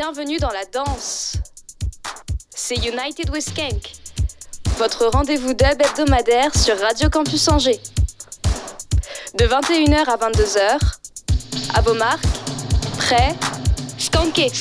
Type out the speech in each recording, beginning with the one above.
Bienvenue dans la danse. C'est United with Skank, votre rendez-vous dub hebdomadaire sur Radio Campus Angers. De 21h à 22h, à vos marques, prêts, skankez.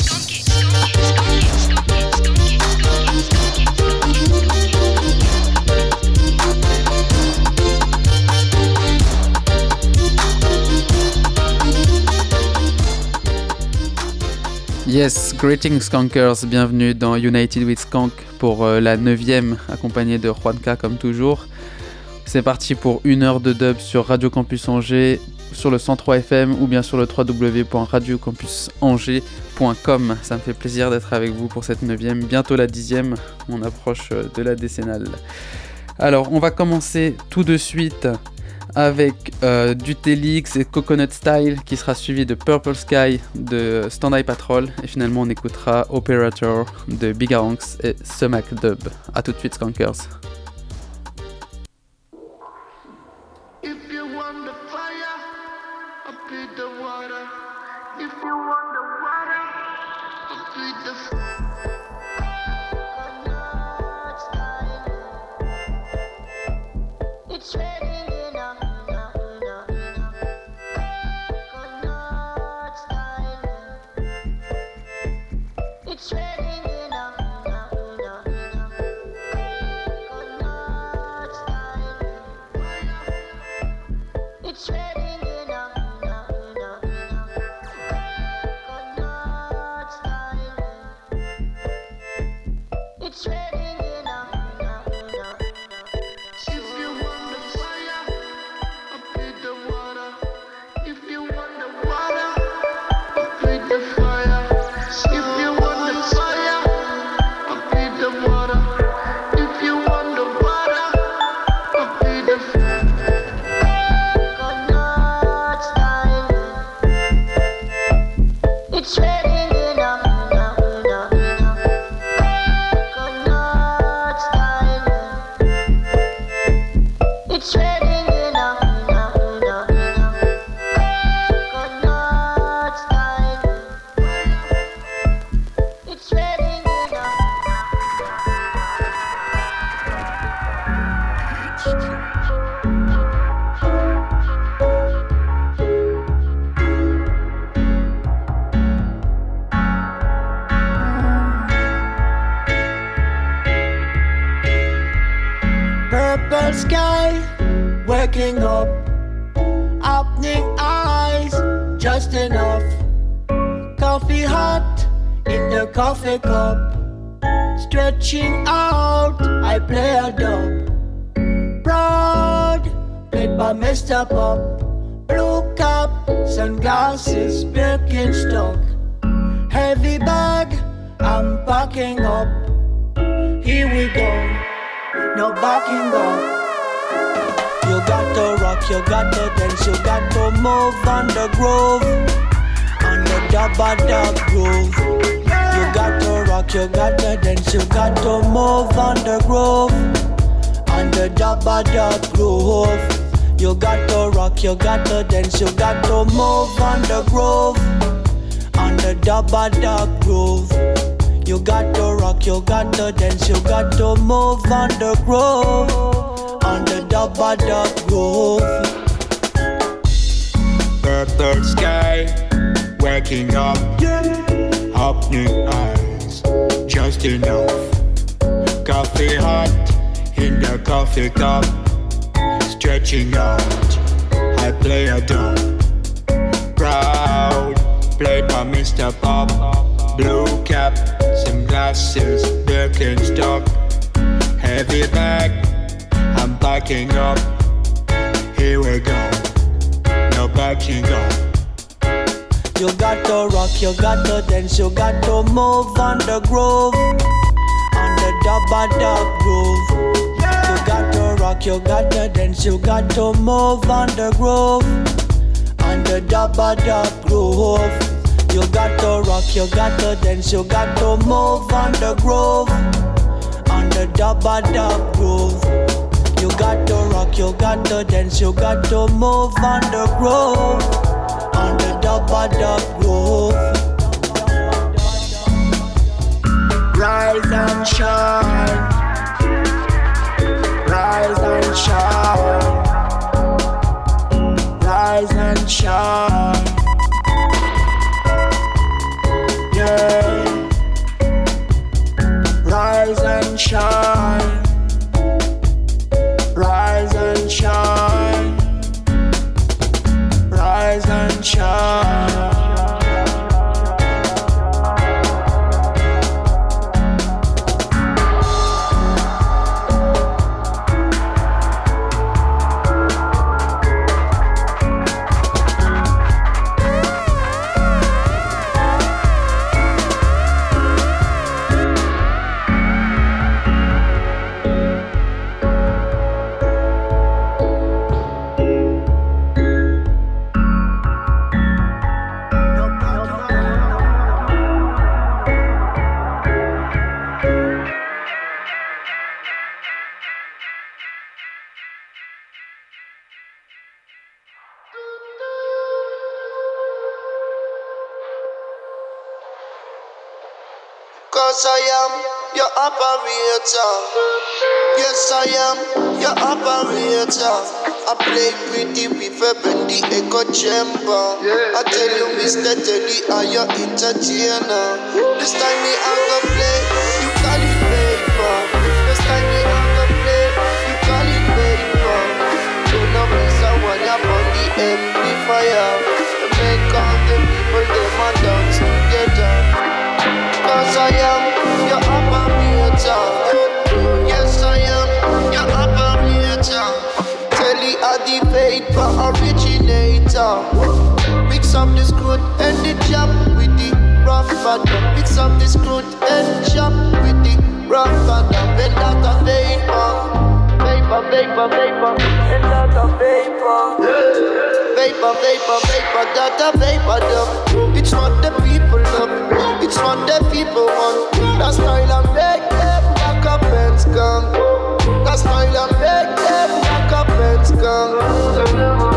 Yes, greetings skankers, bienvenue dans United with Skank pour euh, la 9ème accompagnée de Juanca comme toujours. C'est parti pour une heure de dub sur Radio Campus Angers, sur le 103 FM ou bien sur le www.radiocampusangers.com. Ça me fait plaisir d'être avec vous pour cette 9ème, bientôt la 10ème, on approche euh, de la décennale. Alors on va commencer tout de suite avec euh, du Telix et Coconut Style qui sera suivi de Purple Sky de Stand Eye Patrol et finalement on écoutera Operator de Big Aronx et Sumac Dub. A tout de suite Skankers. wolf. The third sky, waking up, opening eyes, just enough. Coffee hot in the coffee cup, stretching out. I play a dumb, proud, played by Mr. Pop. Blue cap, sunglasses, Birkenstock, heavy bag. I'm packing up here we go. No back you go. You got to rock, you got to dance, you got to move on the groove, on the dub dub groove. Yeah. You got to rock, you got to dance, you got to move on the groove, on the dub dub groove. You got to rock, you got to dance, you got to move on the groove, on the dub dub groove got to rock, you got to dance, you got to move on the groove, on the top of the groove. Rise and shine, rise and shine, rise and shine. Yeah, rise and shine. And shine. Rise and shine. Your operator. Yes, I am your operator. I play pretty with a bendy echo chamber. I tell you, Mr. Teddy, I your entertainer. This time me I go play, you call it paper. This time me I go play, you call it paper. Don't know me someone up on the amplifier. The up the and the jump with the rough bottom. Mix up the screw and jump with the rough. And that a vapor. Vapor, vapor, vapor. And that a vapor. Vapor, vapor, vapor, that a vapor dump. It's what the people love. It's what the people want. That style and make them back up and skunk. That style and make them back up and skunk.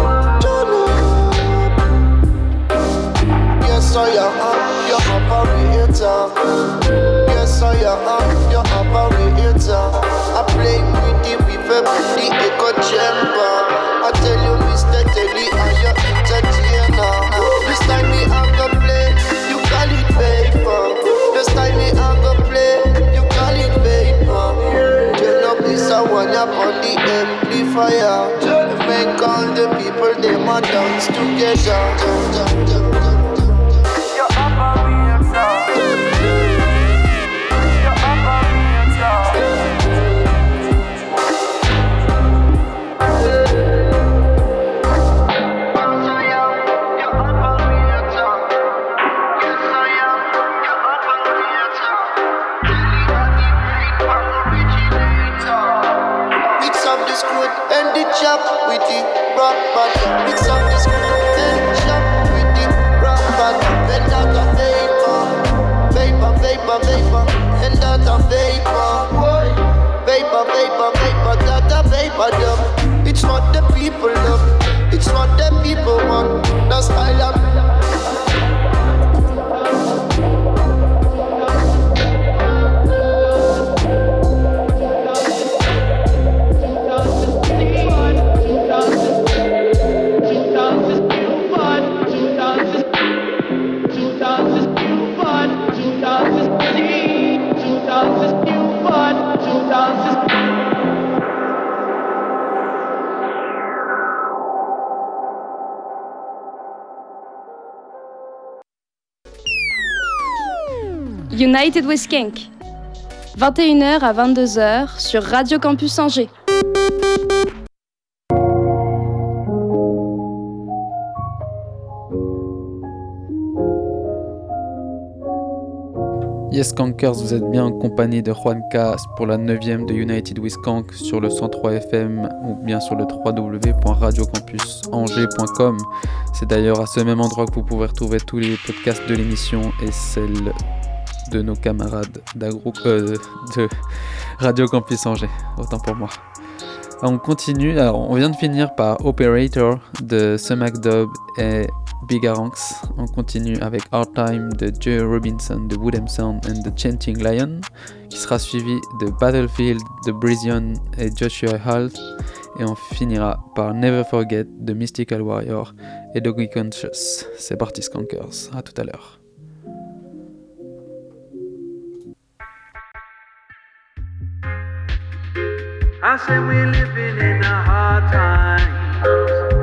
Yes, I am your operator. Yes, I am your operator. I play with the river, with the echo chamber. United with Skank. 21h à 22h sur Radio Campus Angers. Yes Kankers, vous êtes bien en compagnie de Juan Cas pour la 9ème de United with sur le 103 FM ou bien sur le www.radiocampusangers.com. C'est d'ailleurs à ce même endroit que vous pouvez retrouver tous les podcasts de l'émission et celles de nos camarades euh, de Radio Campus Angers. Autant pour moi. On continue, alors on vient de finir par Operator de Sumac Dub et Bigaranx. On continue avec Hard Time de Joe Robinson de Woodham Sound and the Chanting Lion, qui sera suivi de Battlefield de Brizion et Joshua Hall. Et on finira par Never Forget de Mystical Warrior et Doggy Conscious. C'est parti Skankers, à tout à l'heure. I said we're living in a hard time.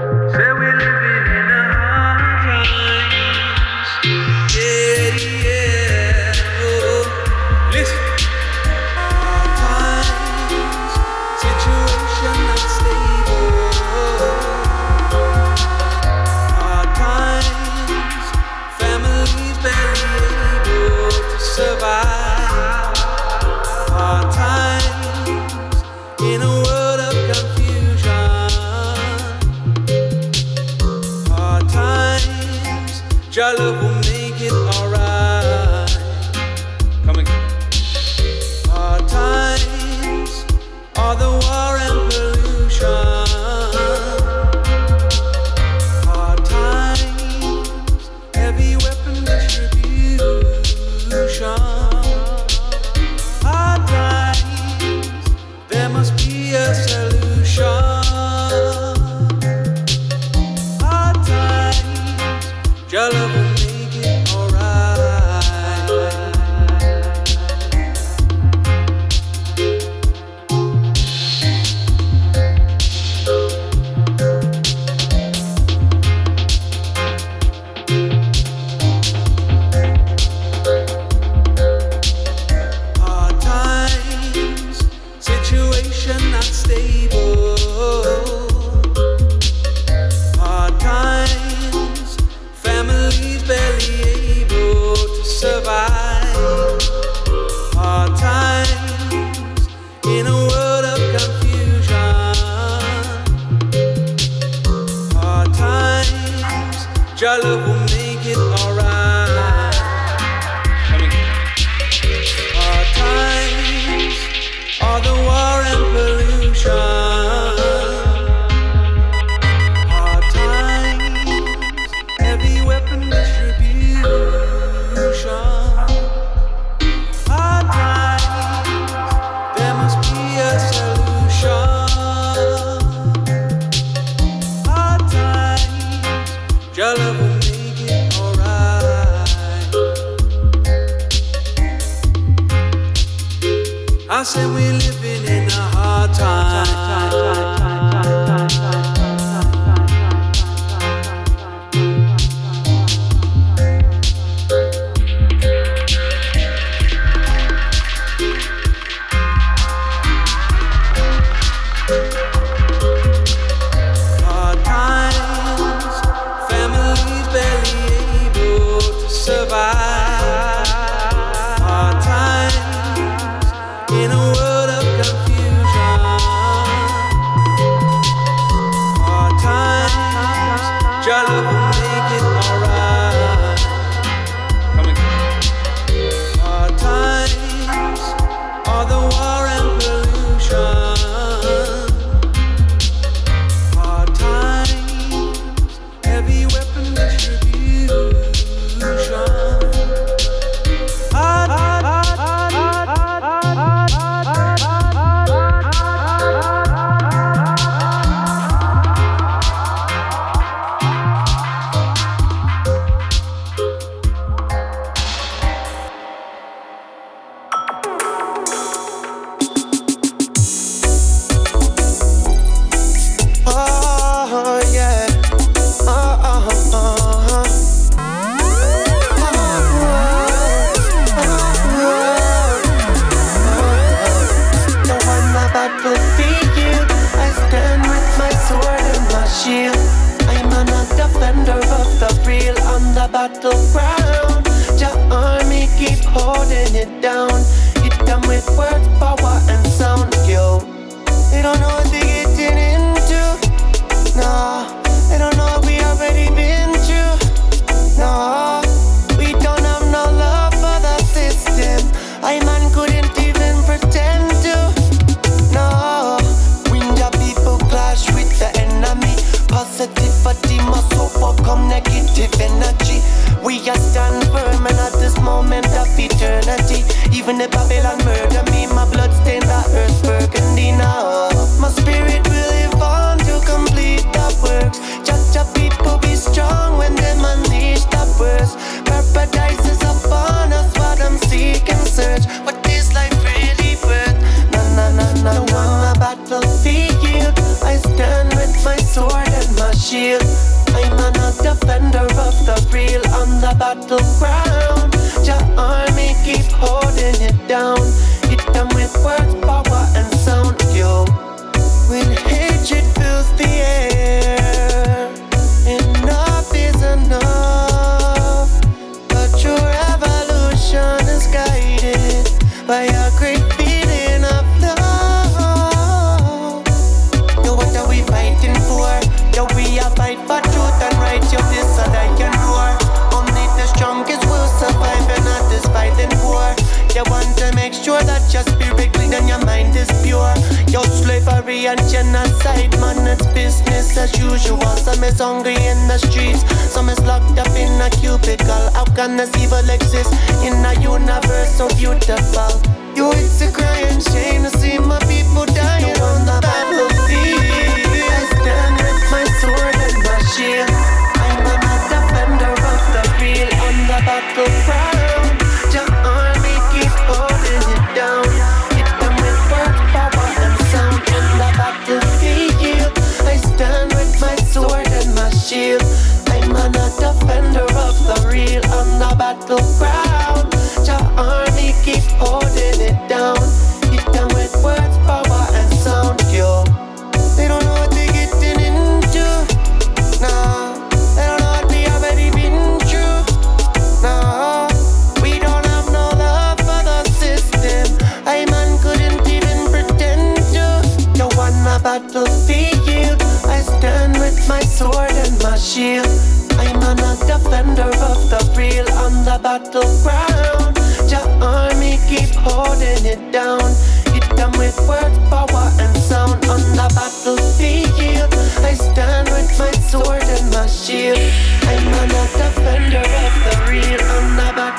hungry in the streets. Some is locked up in a cubicle. How can this even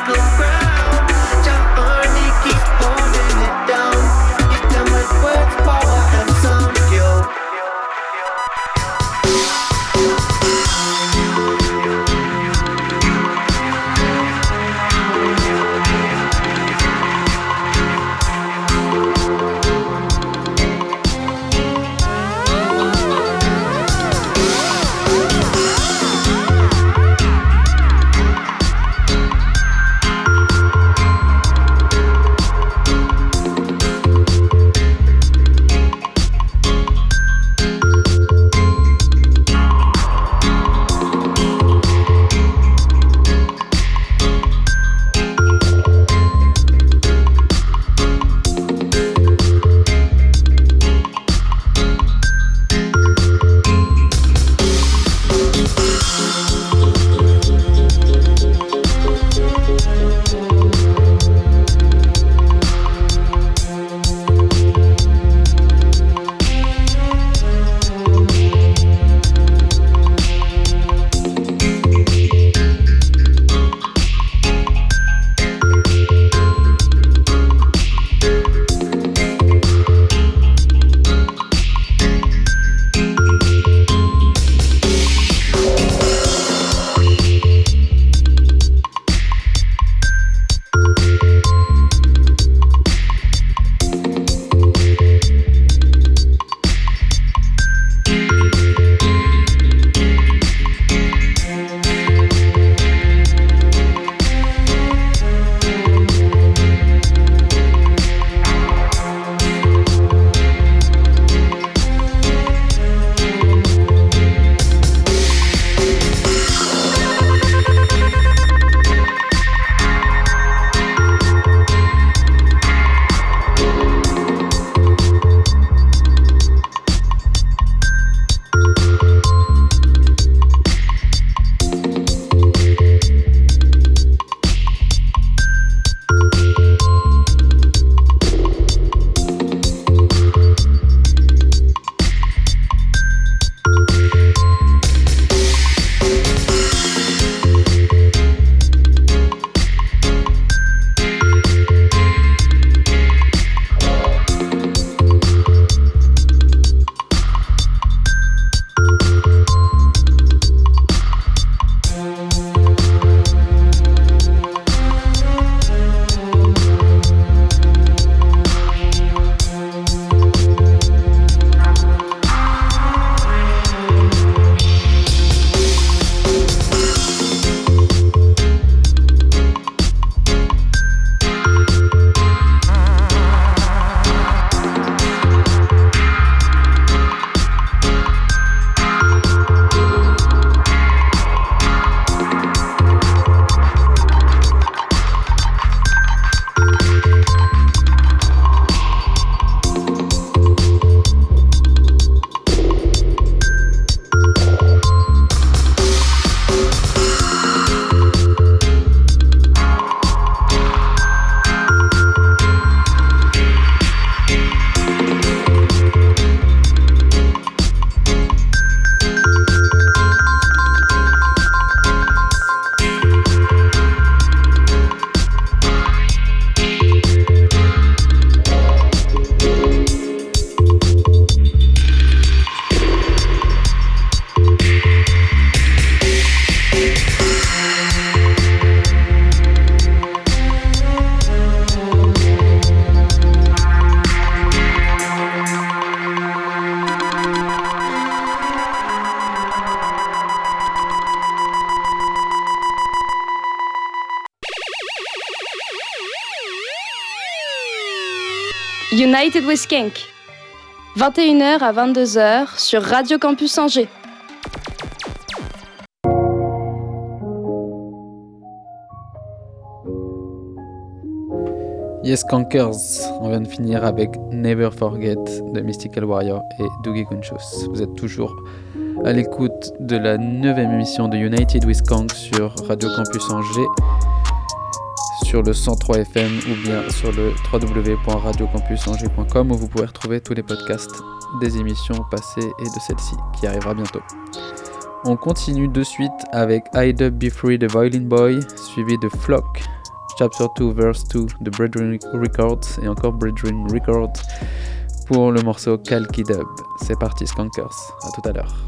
look around. United with Skank. 21h à 22h sur Radio Campus Angers. Yes Cankers, on vient de finir avec Never Forget de Mystical Warrior et Dougie Gunchus. Vous êtes toujours à l'écoute de la neuvième émission de United with Kank sur Radio Campus Angers, sur le 103 FM ou bien sur le www.radiocampusangers.com où vous pouvez retrouver tous les podcasts des émissions passées et de celle-ci qui arrivera bientôt. On continue de suite avec I Be Free de Violin Boy, suivi de Flock Chapter 2, Verse 2 de Brethren Records et encore Brethren Records pour le morceau Kalki Dub. C'est parti, Skankers. À tout à l'heure.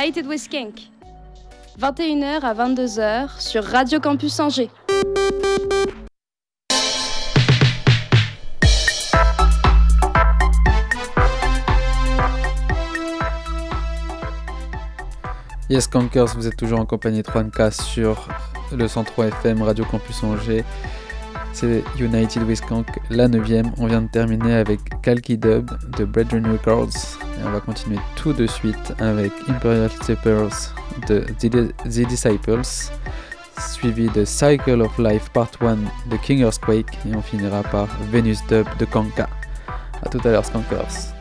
United with Skank. 21h à 22h sur Radio Campus Angers. Yes Cankers, vous êtes toujours en compagnie de 3K sur le 103 FM Radio Campus Angers. C'est United with Kank, la 9 On vient de terminer avec Kalki Dub de Brethren Records. Et on va continuer tout de suite avec Imperial Steppers de The Disciples, suivi de Cycle of Life Part 1 de King Earthquake. Et on finira par Venus Dub de Kanka. A tout à l'heure, Skankers.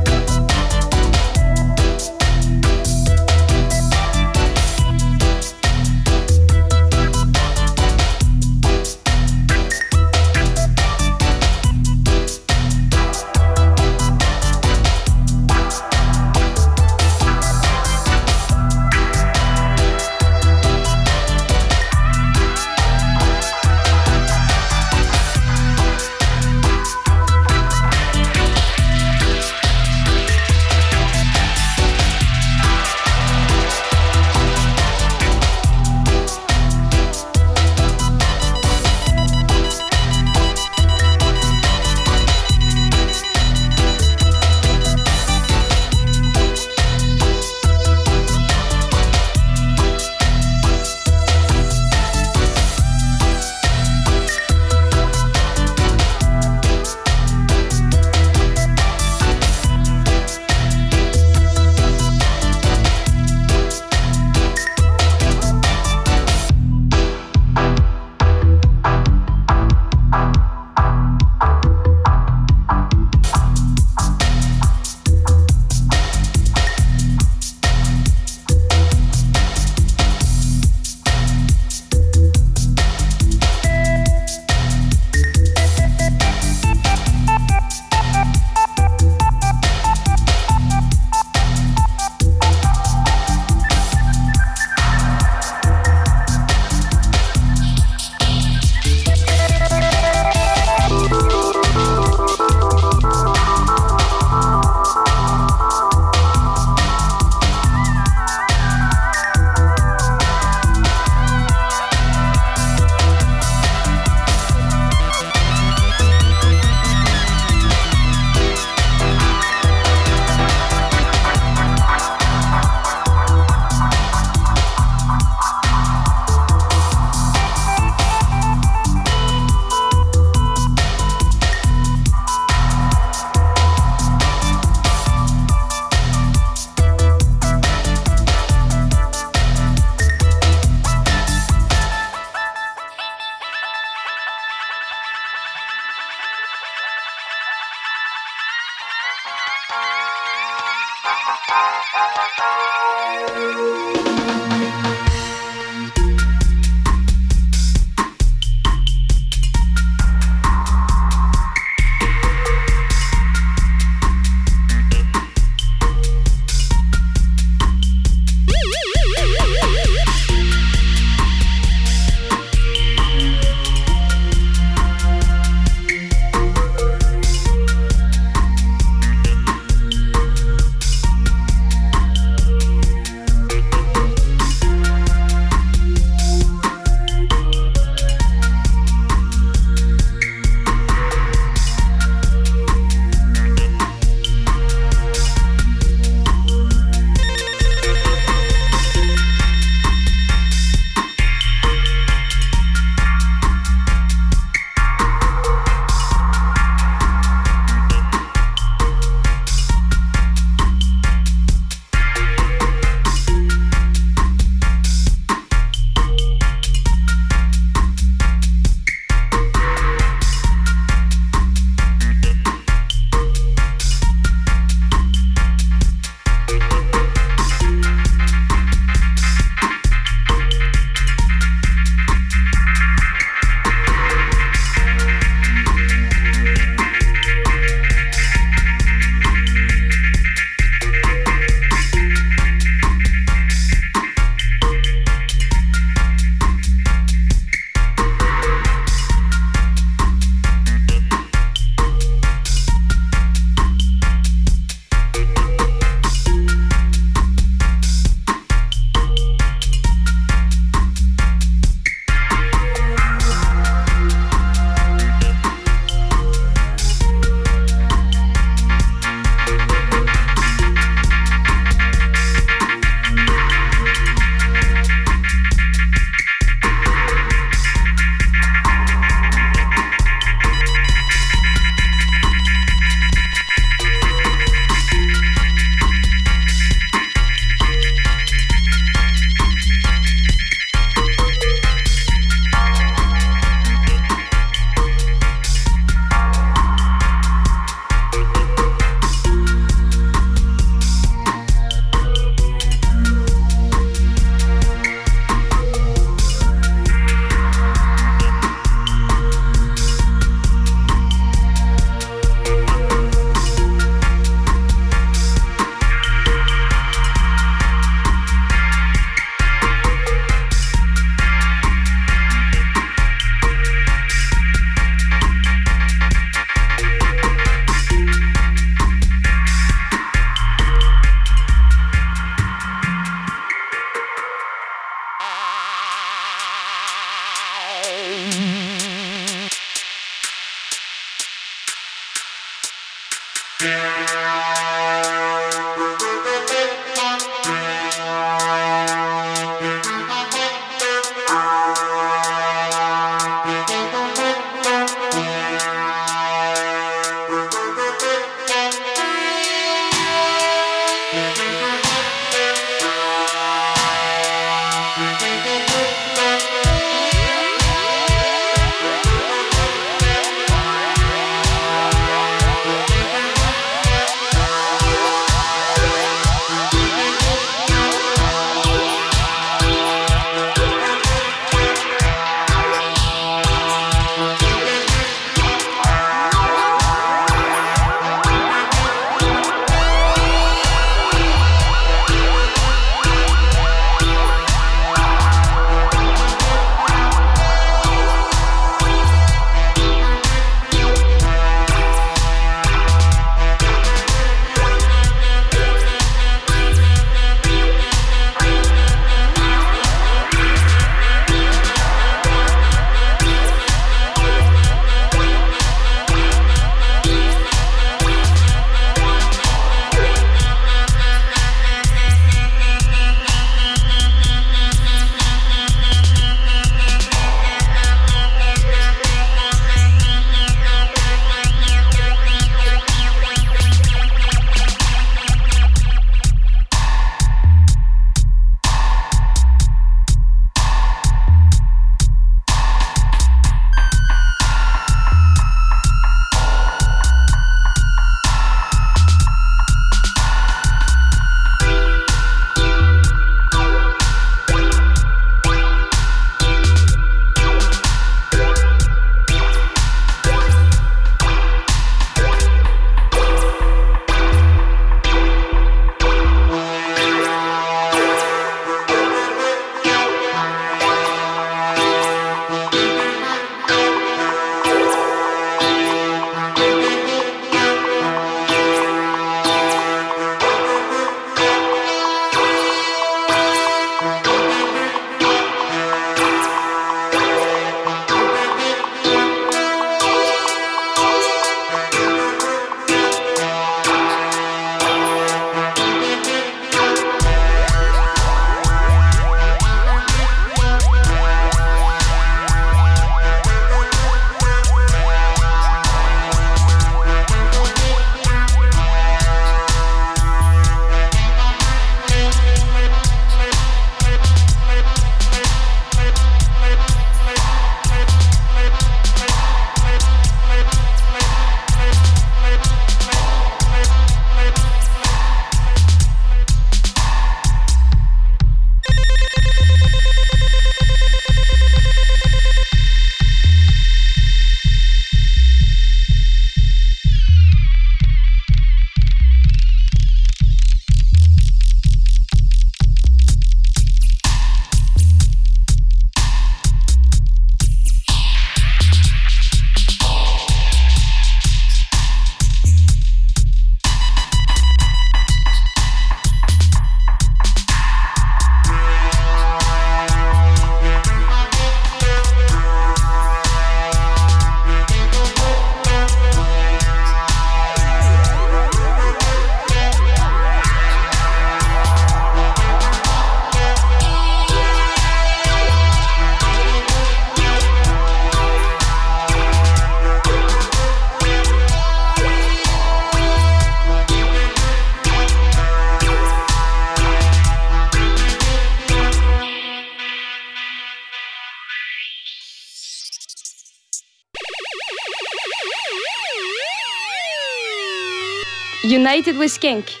United with Skank.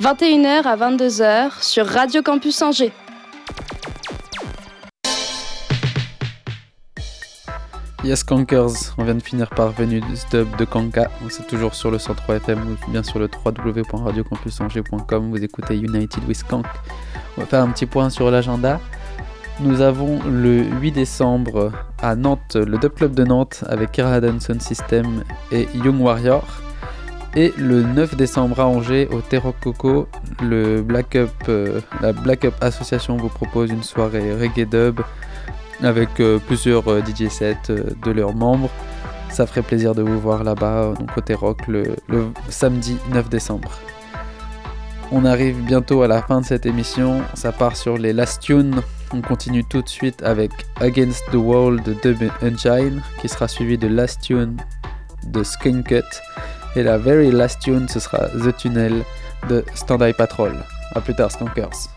21h à 22h sur Radio Campus Angers. Yes Kankers, on vient de finir par Venus Dub de Kanka. C'est toujours sur le 103 FM ou bien sur le www.radiocampusangers.com. Vous écoutez United with Skank. On va faire un petit point sur l'agenda. Nous avons le 8 décembre à Nantes, le Dub Club de Nantes avec Kira Sound System et Young Warrior. Et le 9 décembre à Angers, au Terro Coco, le Black euh, la Black Up Association vous propose une soirée reggae dub avec euh, plusieurs euh, DJ sets de leurs membres. Ça ferait plaisir de vous voir là-bas, donc côté rock, le, le samedi 9 décembre. On arrive bientôt à la fin de cette émission. Ça part sur les last tunes. On continue tout de suite avec Against the Wall de Dub Engine, qui sera suivi de Last Tune de Cut. Et la very last tune, ce sera The Tunnel de Stand Eye Patrol. A plus tard, Skunkers.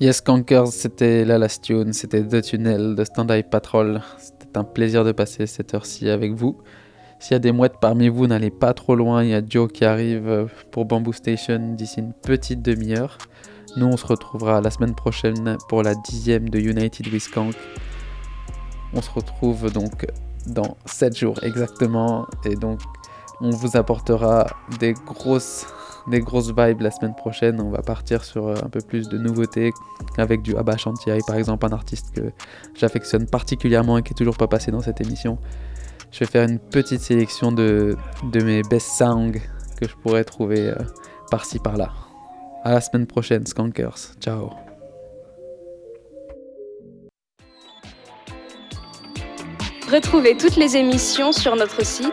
Yes Cankers, c'était la last tune, c'était The Tunnel de Stand Eye Patrol. C'était un plaisir de passer cette heure-ci avec vous. S'il y a des mouettes parmi vous, n'allez pas trop loin. Il y a Joe qui arrive pour Bamboo Station d'ici une petite demi-heure. Nous, on se retrouvera la semaine prochaine pour la dixième de United with Skank. On se retrouve donc dans 7 jours exactement. Et donc, on vous apportera des grosses des grosses vibes la semaine prochaine. On va partir sur euh, un peu plus de nouveautés avec du Abba Shantiai, par exemple, un artiste que j'affectionne particulièrement et qui est toujours pas passé dans cette émission. Je vais faire une petite sélection de, de mes best songs que je pourrais trouver euh, par-ci par-là. À la semaine prochaine, Skankers. Ciao. Retrouvez toutes les émissions sur notre site